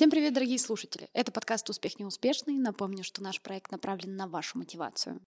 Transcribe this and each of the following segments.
Всем привет, дорогие слушатели! Это подкаст «Успех неуспешный». Напомню, что наш проект направлен на вашу мотивацию.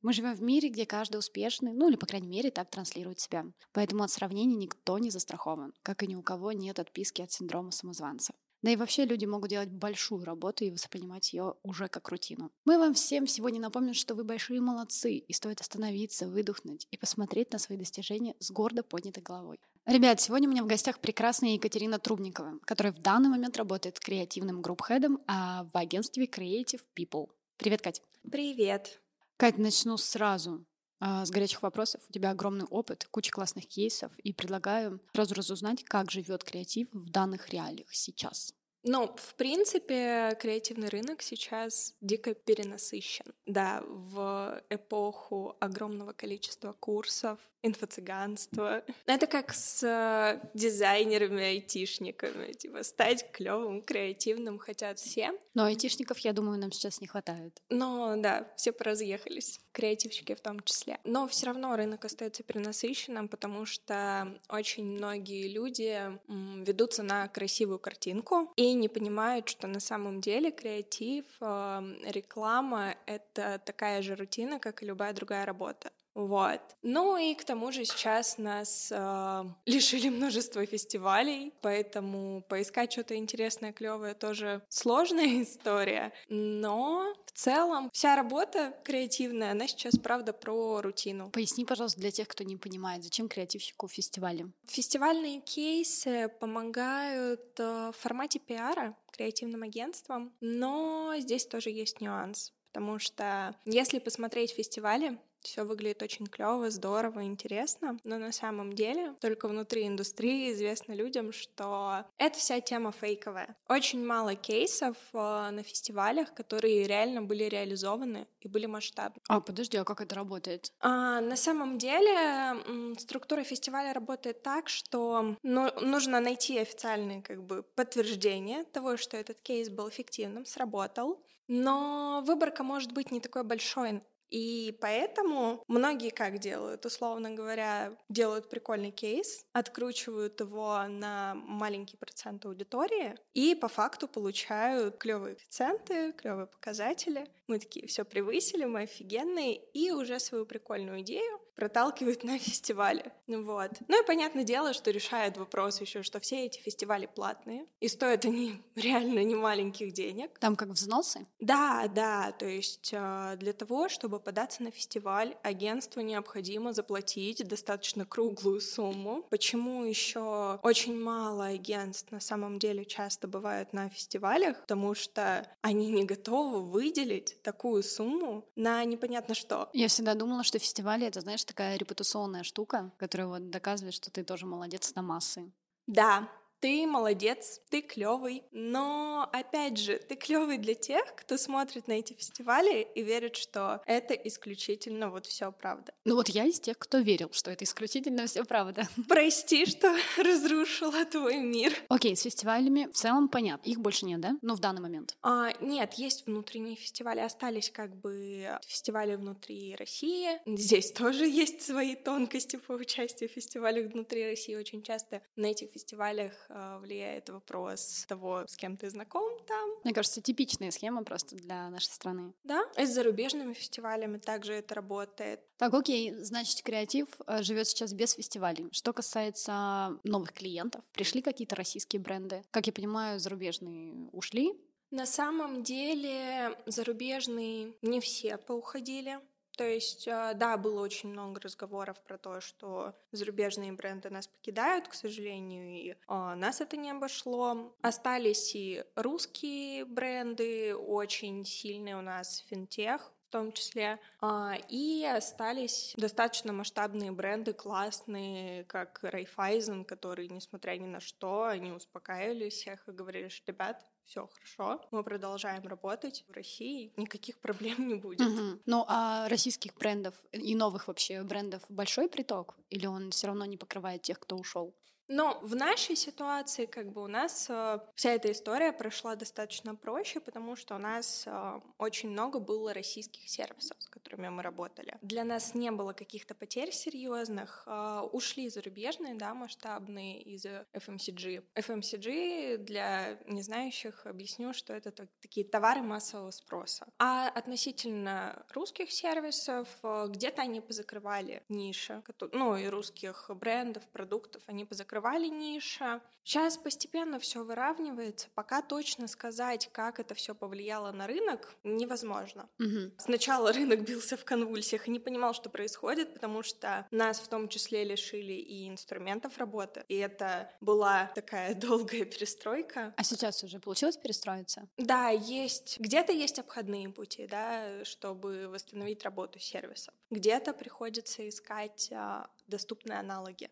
Мы живем в мире, где каждый успешный, ну или, по крайней мере, так транслирует себя. Поэтому от сравнений никто не застрахован, как и ни у кого нет отписки от синдрома самозванца. Да и вообще люди могут делать большую работу и воспринимать ее уже как рутину. Мы вам всем сегодня напомним, что вы большие молодцы, и стоит остановиться, выдохнуть и посмотреть на свои достижения с гордо поднятой головой. Ребят, сегодня у меня в гостях прекрасная Екатерина Трубникова, которая в данный момент работает креативным групп-хедом а в агентстве Creative People. Привет, Катя. Привет. Кать, начну сразу а, с горячих вопросов. У тебя огромный опыт, куча классных кейсов, и предлагаю сразу разузнать, как живет креатив в данных реалиях сейчас. Ну, в принципе, креативный рынок сейчас дико перенасыщен. Да, в эпоху огромного количества курсов, инфо-цыганства. Это как с э, дизайнерами, айтишниками. Типа стать клевым, креативным хотят все. Но айтишников, я думаю, нам сейчас не хватает. Но да, все поразъехались, креативщики в том числе. Но все равно рынок остается перенасыщенным, потому что очень многие люди ведутся на красивую картинку и не понимают, что на самом деле креатив, э, реклама — это такая же рутина, как и любая другая работа. Вот. Ну и к тому же сейчас нас э, лишили множества фестивалей, поэтому поискать что-то интересное, клевое тоже сложная история. Но в целом вся работа креативная, она сейчас правда про рутину. Поясни, пожалуйста, для тех, кто не понимает, зачем креативщику фестивали? Фестивальные кейсы помогают э, в формате пиара креативным агентствам, но здесь тоже есть нюанс. Потому что если посмотреть фестивали, все выглядит очень клево, здорово, интересно, но на самом деле только внутри индустрии известно людям, что эта вся тема фейковая. Очень мало кейсов э, на фестивалях, которые реально были реализованы и были масштабны. А, подожди, а как это работает? А, на самом деле структура фестиваля работает так, что ну, нужно найти официальные как бы подтверждение того, что этот кейс был эффективным, сработал, но выборка может быть не такой большой. И поэтому многие как делают, условно говоря, делают прикольный кейс, откручивают его на маленький процент аудитории и по факту получают клевые коэффициенты, клевые показатели. Мы такие все превысили, мы офигенные, и уже свою прикольную идею проталкивают на фестивале. Вот. Ну и понятное дело, что решает вопрос еще, что все эти фестивали платные, и стоят они реально не маленьких денег. Там как взносы? Да, да, то есть а, для того, чтобы податься на фестиваль, агентству необходимо заплатить достаточно круглую сумму. Почему еще очень мало агентств на самом деле часто бывают на фестивалях? Потому что они не готовы выделить такую сумму на непонятно что. Я всегда думала, что фестивали — это, знаешь, такая репутационная штука, которая вот доказывает, что ты тоже молодец на массы. Да, ты молодец, ты клевый, но опять же, ты клевый для тех, кто смотрит на эти фестивали и верит, что это исключительно вот все правда. Ну вот я из тех, кто верил, что это исключительно все правда. Прости, что разрушила твой мир. Окей, с фестивалями в целом понятно. Их больше нет, да? Ну, в данный момент. А, нет, есть внутренние фестивали, остались как бы фестивали внутри России. Здесь тоже есть свои тонкости по участию в фестивалях внутри России. Очень часто на этих фестивалях влияет вопрос того, с кем ты знаком там. Мне кажется, типичная схема просто для нашей страны. Да, и с зарубежными фестивалями также это работает. Так, окей, значит, креатив э, живет сейчас без фестивалей. Что касается новых клиентов, пришли какие-то российские бренды. Как я понимаю, зарубежные ушли, на самом деле зарубежные не все поуходили. То есть, э, да, было очень много разговоров про то, что зарубежные бренды нас покидают, к сожалению, и а, нас это не обошло. Остались и русские бренды, очень сильные у нас финтех, в том числе. А, и остались достаточно масштабные бренды, классные, как Райфайзен, которые, несмотря ни на что, они успокаивали всех и говорили, что, ребят, все хорошо, мы продолжаем работать в России, никаких проблем не будет. Угу. Ну а российских брендов и новых вообще брендов большой приток? Или он все равно не покрывает тех, кто ушел? Но в нашей ситуации как бы у нас э, вся эта история прошла достаточно проще, потому что у нас э, очень много было российских сервисов, с которыми мы работали. Для нас не было каких-то потерь серьезных. Э, ушли зарубежные, да, масштабные из FMCG. FMCG для незнающих объясню, что это такие товары массового спроса. А относительно русских сервисов, э, где-то они позакрывали ниши, ну и русских брендов, продуктов, они позакрывали закрывали ниши. Сейчас постепенно все выравнивается. Пока точно сказать, как это все повлияло на рынок, невозможно. Угу. Сначала рынок бился в конвульсиях и не понимал, что происходит, потому что нас в том числе лишили и инструментов работы. И это была такая долгая перестройка. А сейчас уже получилось перестроиться? Да, есть. Где-то есть обходные пути, да, чтобы восстановить работу сервисов. Где-то приходится искать а, доступные аналоги.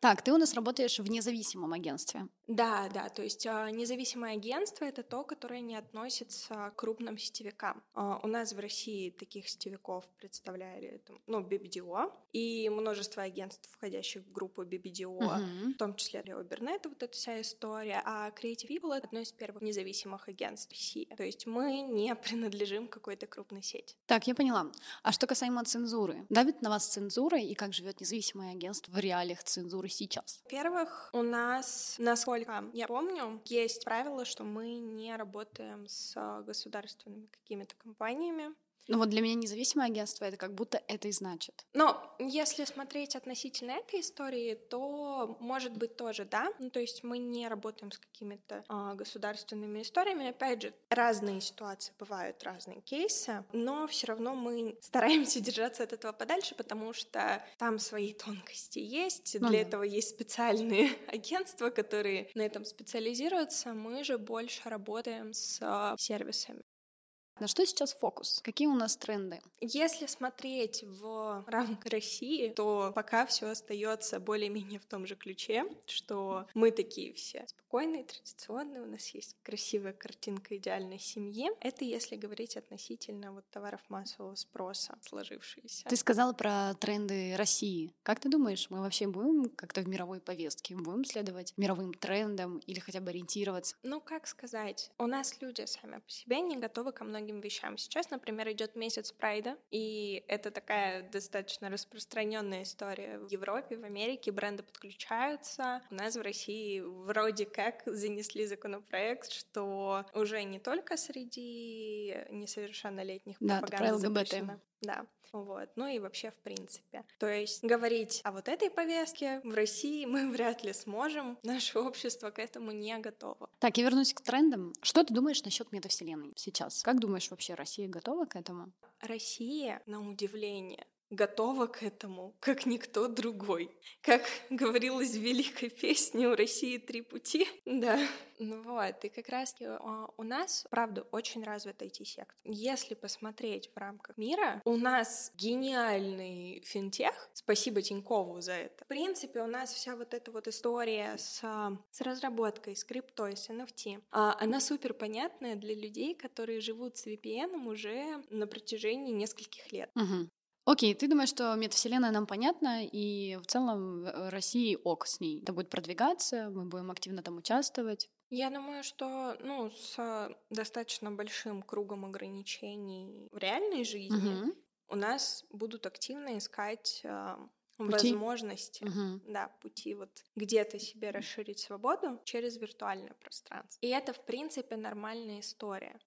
Так, ты у нас работаешь в независимом агентстве. Да, да, то есть а, независимое агентство это то, которое не относится к крупным сетевикам. А, у нас в России таких сетевиков представляли, ну, BBDO и множество агентств, входящих в группу BBDO, uh-huh. в том числе Leo Burnett, вот эта вся история. А Creative People — это одно из первых независимых агентств России. То есть мы не принадлежим какой-то крупной сети. Так, я поняла. А что касаемо цензуры? Давит на вас цензура и как живет независимое агентство в реалиях цензуры сейчас? Во-первых, у нас, насколько я помню, есть правило, что мы не работаем с государственными какими-то компаниями. Ну вот для меня независимое агентство это как будто это и значит. Но если смотреть относительно этой истории, то может быть тоже да. Ну то есть мы не работаем с какими-то э, государственными историями. Опять же, разные ситуации бывают, разные кейсы, но все равно мы стараемся держаться от этого подальше, потому что там свои тонкости есть. Ну, для да. этого есть специальные агентства, которые на этом специализируются. Мы же больше работаем с э, сервисами. На что сейчас фокус? Какие у нас тренды? Если смотреть в рамках России, то пока все остается более-менее в том же ключе, что мы такие все спокойные, традиционные, у нас есть красивая картинка идеальной семьи. Это если говорить относительно вот товаров массового спроса, сложившиеся. Ты сказала про тренды России. Как ты думаешь, мы вообще будем как-то в мировой повестке, будем следовать мировым трендам или хотя бы ориентироваться? Ну, как сказать, у нас люди сами по себе не готовы ко многим многим вещам. Сейчас, например, идет месяц Прайда, и это такая достаточно распространенная история в Европе, в Америке. Бренды подключаются. У нас в России вроде как занесли законопроект, что уже не только среди несовершеннолетних да, пропаганда запрещена. Да, вот. Ну и вообще в принципе. То есть говорить о вот этой повестке в России мы вряд ли сможем. Наше общество к этому не готово. Так, я вернусь к трендам. Что ты думаешь насчет метавселенной сейчас? Как думаешь, вообще Россия готова к этому? Россия, на удивление, готова к этому, как никто другой. Как говорилось в великой песне «У России три пути». Да. Ну вот, и как раз а, у нас, правда, очень развит IT-сектор. Если посмотреть в рамках мира, у нас гениальный финтех. Спасибо Тинькову за это. В принципе, у нас вся вот эта вот история с, с разработкой, с криптой, с NFT, а, она супер понятная для людей, которые живут с VPN уже на протяжении нескольких лет. Угу. Окей, ты думаешь, что метавселенная нам понятна, и в целом в России ок с ней. Это будет продвигаться, мы будем активно там участвовать. Я думаю, что ну, с достаточно большим кругом ограничений в реальной жизни угу. у нас будут активно искать э, пути? возможности, угу. да, пути вот где-то себе расширить свободу через виртуальное пространство. И это, в принципе, нормальная история.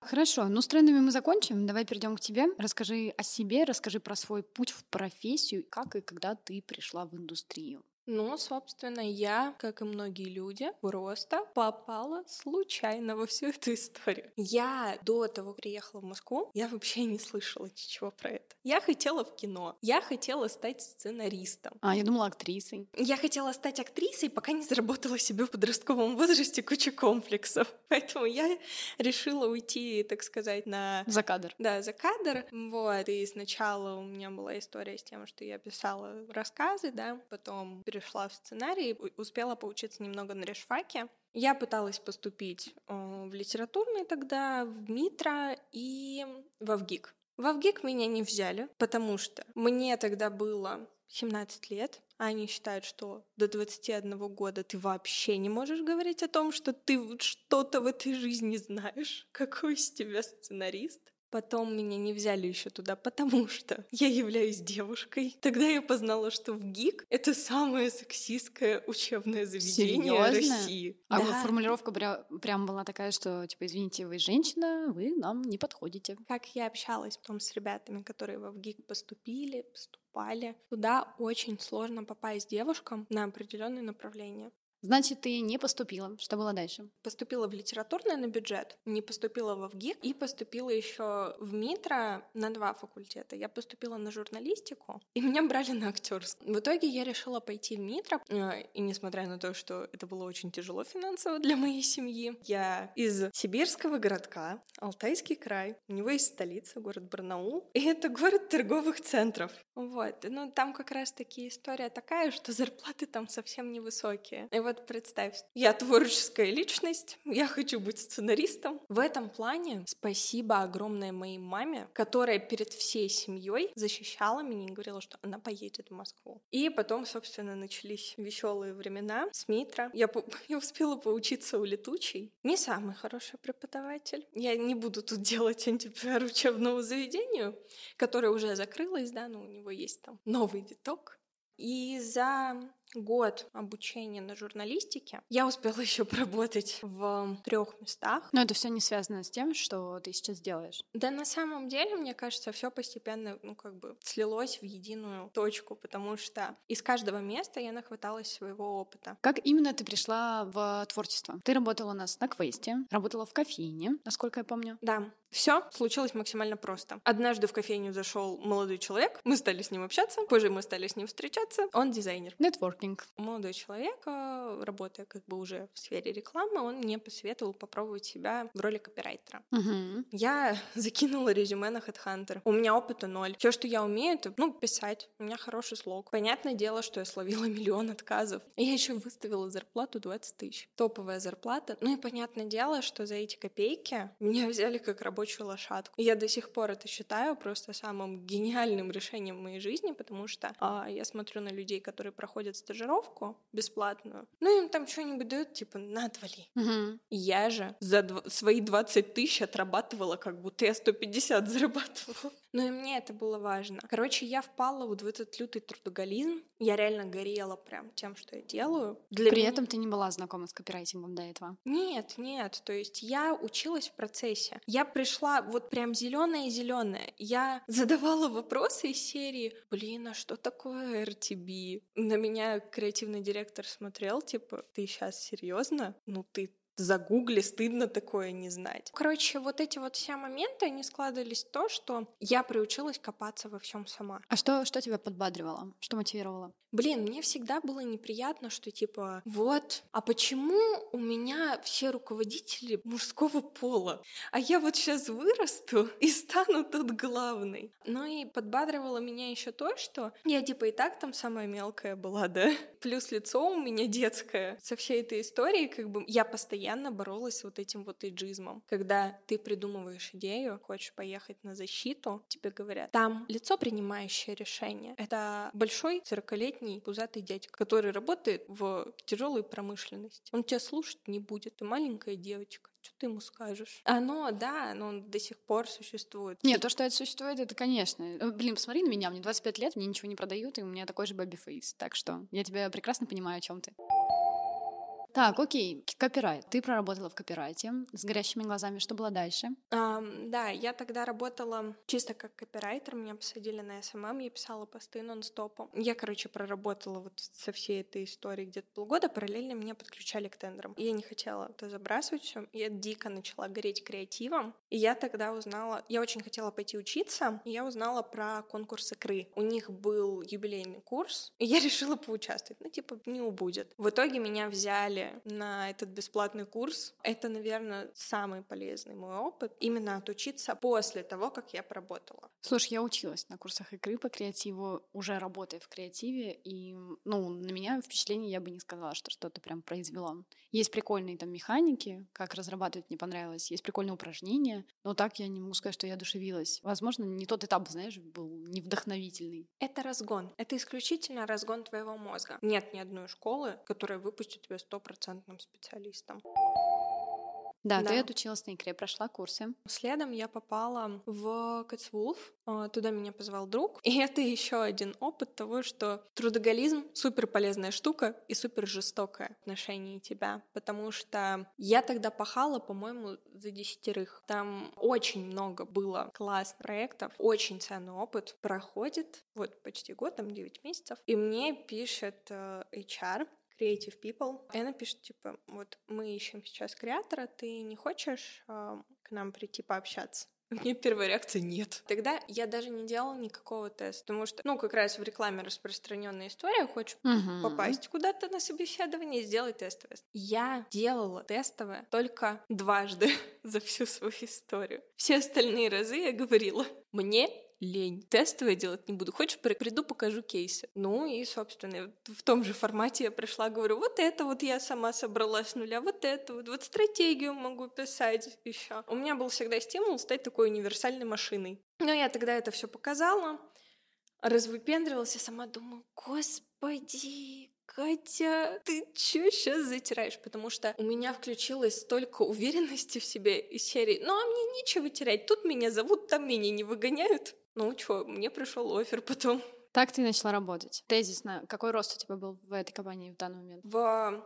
Хорошо, ну с трендами мы закончим. Давай перейдем к тебе. Расскажи о себе, расскажи про свой путь в профессию, как и когда ты пришла в индустрию. Ну, собственно, я, как и многие люди, просто попала случайно во всю эту историю. Я до того приехала в Москву, я вообще не слышала ничего про это. Я хотела в кино, я хотела стать сценаристом. А, я думала актрисой. Я хотела стать актрисой, пока не заработала себе в подростковом возрасте кучу комплексов. Поэтому я решила уйти, так сказать, на... За кадр. Да, за кадр. Вот. И сначала у меня была история с тем, что я писала рассказы, да, потом перешла в сценарий, успела поучиться немного на решфаке. Я пыталась поступить э, в литературный тогда, в МИТРА и в ВГИК. В ВГИК меня не взяли, потому что мне тогда было 17 лет, а они считают, что до 21 года ты вообще не можешь говорить о том, что ты что-то в этой жизни знаешь. Какой из тебя сценарист? Потом меня не взяли еще туда, потому что я являюсь девушкой. Тогда я познала, что в ГИК — это самое сексистское учебное заведение Серьезно? России. А Да. формулировка пря- прям была такая, что, типа, извините, вы женщина, вы нам не подходите. Как я общалась потом с ребятами, которые во ВГИК поступили, поступали. Туда очень сложно попасть девушкам на определенные направления. Значит, ты не поступила. Что было дальше? Поступила в литературное на бюджет, не поступила во ВГИК и поступила еще в МИТРО на два факультета. Я поступила на журналистику, и меня брали на актерскую. В итоге я решила пойти в МИТРО, э, и несмотря на то, что это было очень тяжело финансово для моей семьи, я из сибирского городка, Алтайский край, у него есть столица, город Барнаул, и это город торговых центров. Вот, ну там как раз-таки история такая, что зарплаты там совсем невысокие. И вот представь, я творческая личность, я хочу быть сценаристом. В этом плане спасибо огромное моей маме, которая перед всей семьей защищала меня и говорила, что она поедет в Москву. И потом, собственно, начались веселые времена с Митро. Я, по- я успела поучиться у летучей. Не самый хороший преподаватель. Я не буду тут делать антипиар учебному заведению, которое уже закрылось, да, но у него есть там новый виток. И за год обучения на журналистике я успела еще поработать в трех местах. Но это все не связано с тем, что ты сейчас делаешь. Да на самом деле, мне кажется, все постепенно, ну, как бы слилось в единую точку, потому что из каждого места я нахваталась своего опыта. Как именно ты пришла в творчество? Ты работала у нас на квесте, работала в кофейне, насколько я помню. Да, все случилось максимально просто. Однажды в кофейню зашел молодой человек, мы стали с ним общаться, позже мы стали с ним встречаться. Он дизайнер. Нетворкинг. Молодой человек, работая как бы уже в сфере рекламы, он мне посоветовал попробовать себя в роли копирайтера. Мгм. Я закинула резюме на HeadHunter. У меня опыта ноль. Все, что я умею, это, ну, писать. У меня хороший слог. Понятное дело, что я словила миллион отказов. Я еще выставила зарплату 20 тысяч. Топовая зарплата. Ну и понятное дело, что за эти копейки меня взяли как рабочую лошадку. И я до сих пор это считаю просто самым гениальным решением в моей жизни, потому что а, я смотрю на людей, которые проходят стажировку бесплатную. Ну, им там что-нибудь дают, типа, на, отвали. Мгм. Я же за дв- свои 20 тысяч отрабатывала, как будто я 150 зарабатывала. Ну и мне это было важно. Короче, я впала вот в этот лютый трудоголизм. Я реально горела прям тем, что я делаю. Для При меня- этом ты не была знакома с копирайтингом до этого. Нет, нет. То есть я училась в процессе. Я пришла вот прям зеленая-зеленая. Я задавала вопросы из серии, блин, а что такое RTB? На меня креативный директор смотрел, типа, ты сейчас серьезно? Ну ты загугли, стыдно такое не знать. Короче, вот эти вот все моменты, они складывались в то, что я приучилась копаться во всем сама. А что, что тебя подбадривало? Что мотивировало? Блин, мне всегда было неприятно, что типа, вот, а почему у меня все руководители мужского пола, а я вот сейчас вырасту и стану тут главной. Ну и подбадривало меня еще то, что я типа и так там самая мелкая была, да? Плюс лицо у меня детское. Со всей этой историей как бы я постоянно боролась с вот этим вот эйджизмом. Когда ты придумываешь идею, хочешь поехать на защиту, тебе говорят, там лицо, принимающее решение, это большой 40-летний пузатый дядька, который работает в тяжелой промышленности. Он тебя слушать не будет, ты маленькая девочка. Что ты ему скажешь? Оно, да, оно до сих пор существует. Нет, то, что это существует, это, конечно. Э, Блин, посмотри на меня, мне 25 лет, мне ничего не продают, и у меня такой же бэби фейс. Так что я тебя прекрасно понимаю, о чем ты. Так, окей, копирайт. Ты проработала в копирайте с горящими глазами. Что было дальше? Ам, да, я тогда работала чисто как копирайтер, меня посадили на SMM, я писала посты нон-стопом. Я, короче, проработала вот со всей этой историей где-то полгода, параллельно меня подключали к тендерам. Я не хотела это забрасывать все, я дико начала гореть креативом, и я тогда узнала, я очень хотела пойти учиться, и я узнала про конкурс ИКРЫ. У них был юбилейный курс, и я решила поучаствовать, ну, типа, не убудет. В итоге меня взяли пришли на этот бесплатный курс. Это, наверное, самый полезный мой опыт. Именно отучиться после того, как я поработала. Слушай, я училась на курсах игры по креативу, уже работая в креативе, и, ну, на меня впечатление я бы не сказала, что что-то прям произвело. Есть прикольные там механики, как разрабатывать мне понравилось, есть прикольные упражнения, но так я не могу сказать, что я одушевилась. Возможно, не тот этап, знаешь, был не вдохновительный. Это разгон. Это исключительно разгон твоего мозга. Нет ни одной школы, которая выпустит тебя стопроцентным специалистом. Да, да, ты отучилась на икре, прошла курсы. Следом я попала в Кэтсвулф. Туда меня позвал друг. И это еще один опыт того, что трудоголизм — супер полезная штука и супер жестокое отношение тебя. Потому что я тогда пахала, по-моему, за десятерых. Там очень много было классных проектов, очень ценный опыт. Проходит вот почти год, там 9 месяцев. И мне пишет э, HR, Creative People. И она пишет, типа, вот мы ищем сейчас креатора, ты не хочешь э, к нам прийти пообщаться? У меня первая реакция нет. Тогда я даже не делала никакого теста, потому что, ну, как раз в рекламе распространенная история, хочешь uh-huh. попасть куда-то на собеседование, сделай тестовое. Я делала тестовое только дважды за всю свою историю. Все остальные разы я говорила, мне лень. Тестовое делать не буду. Хочешь, приду, покажу кейсы. Ну и, собственно, в том же формате я пришла, говорю, вот это вот я сама собрала с нуля, вот это вот, вот стратегию могу писать еще. У меня был всегда стимул стать такой универсальной машиной. Но я тогда это все показала, развыпендривалась, и сама думаю, господи, Катя, ты чё сейчас затираешь? Потому что у меня включилось столько уверенности в себе из серии. Ну, а мне нечего терять. Тут меня зовут, там меня не выгоняют. Ну, чё, мне пришел офер потом. Так ты начала работать. Тезисно, какой рост у тебя был в этой компании в данный момент? В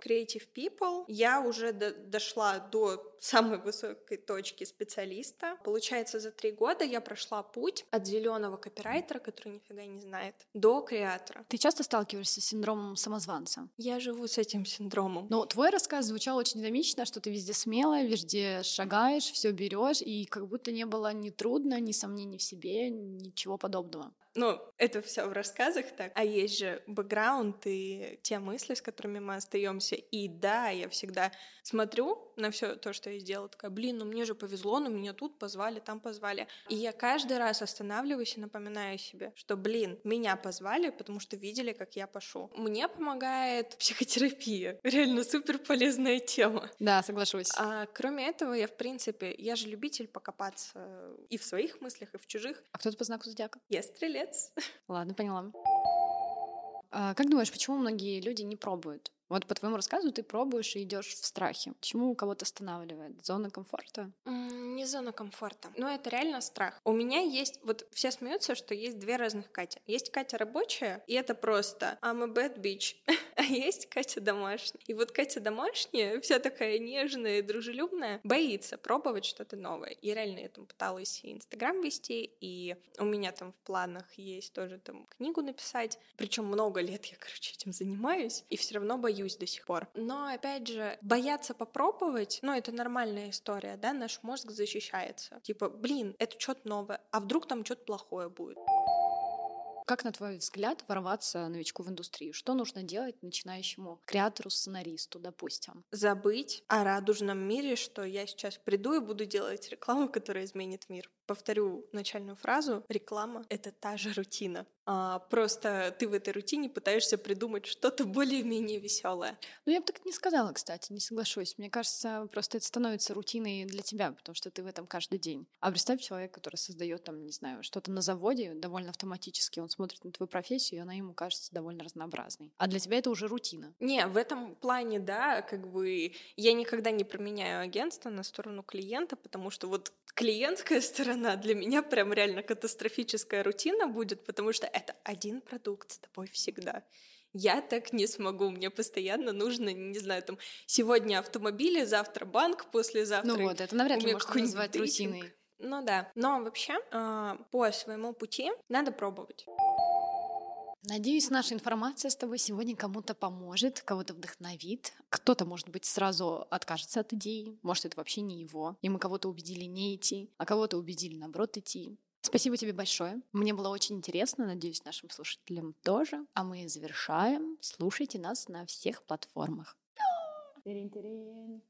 Creative People я уже до дошла до самой высокой точки специалиста. Получается, за три года я прошла путь от зеленого копирайтера, который нифига не знает, до креатора. Ты часто сталкиваешься с синдромом самозванца? Я живу с этим синдромом. Но твой рассказ звучал очень динамично, что ты везде смелая, везде шагаешь, все берешь, и как будто не было ни трудно, ни сомнений в себе, ничего подобного. Ну, это все в рассказах так. А есть же бэкграунд и те мысли, с которыми мы остаемся. И да, я всегда смотрю на все то, что я сделала, такая, блин, ну мне же повезло, ну меня тут позвали, там позвали. И я каждый раз останавливаюсь и напоминаю себе, что, блин, меня позвали, потому что видели, как я пошу. Мне помогает психотерапия. Реально супер полезная тема. Да, соглашусь. А кроме этого, я, в принципе, я же любитель покопаться и в своих мыслях, и в чужих. А кто ты по знаку зодиака? Я стрелец. Ладно, поняла. А как думаешь, почему многие люди не пробуют? Вот по твоему рассказу ты пробуешь и идешь в страхе. Почему кого-то останавливает? Зона комфорта? не зона комфорта. Но это реально страх. У меня есть... Вот все смеются, что есть две разных Кати. Есть Катя рабочая, и это просто I'm a bad bitch. а есть Катя домашняя. И вот Катя домашняя, вся такая нежная и дружелюбная, боится пробовать что-то новое. И реально я там пыталась и Инстаграм вести, и у меня там в планах есть тоже там книгу написать. Причем много лет я, короче, этим занимаюсь, и все равно боюсь до сих пор. Но, опять же, бояться попробовать, ну, это нормальная история, да, наш мозг защищается. Типа, блин, это что-то новое, а вдруг там что-то плохое будет. Как, на твой взгляд, ворваться новичку в индустрию? Что нужно делать начинающему креатору, сценаристу, допустим? Забыть о радужном мире, что я сейчас приду и буду делать рекламу, которая изменит мир. Повторю начальную фразу. Реклама — это та же рутина. А, просто ты в этой рутине пытаешься придумать что-то более-менее веселое. Ну, я бы так не сказала, кстати, не соглашусь. Мне кажется, просто это становится рутиной для тебя, потому что ты в этом каждый день. А представь человека, который создает там, не знаю, что-то на заводе довольно автоматически. Он смотрит на твою профессию, и она ему кажется довольно разнообразной. А для тебя это уже рутина. Не, в этом плане, да, как бы я никогда не променяю агентство на сторону клиента, потому что вот клиентская сторона для меня прям реально катастрофическая рутина будет, потому что это один продукт с тобой всегда. Я так не смогу, мне постоянно нужно, не знаю, там, сегодня автомобили, завтра банк, послезавтра... Ну вот, это навряд ли можно назвать рутиной. Ну да, но вообще э, по своему пути надо пробовать. Надеюсь, наша информация с тобой сегодня кому-то поможет, кого-то вдохновит. Кто-то, может быть, сразу откажется от идеи, может, это вообще не его, и мы кого-то убедили не идти, а кого-то убедили, наоборот, идти. Спасибо тебе большое. Мне было очень интересно, надеюсь, нашим слушателям тоже. А мы завершаем. Слушайте нас на всех платформах. Тирин-тирин.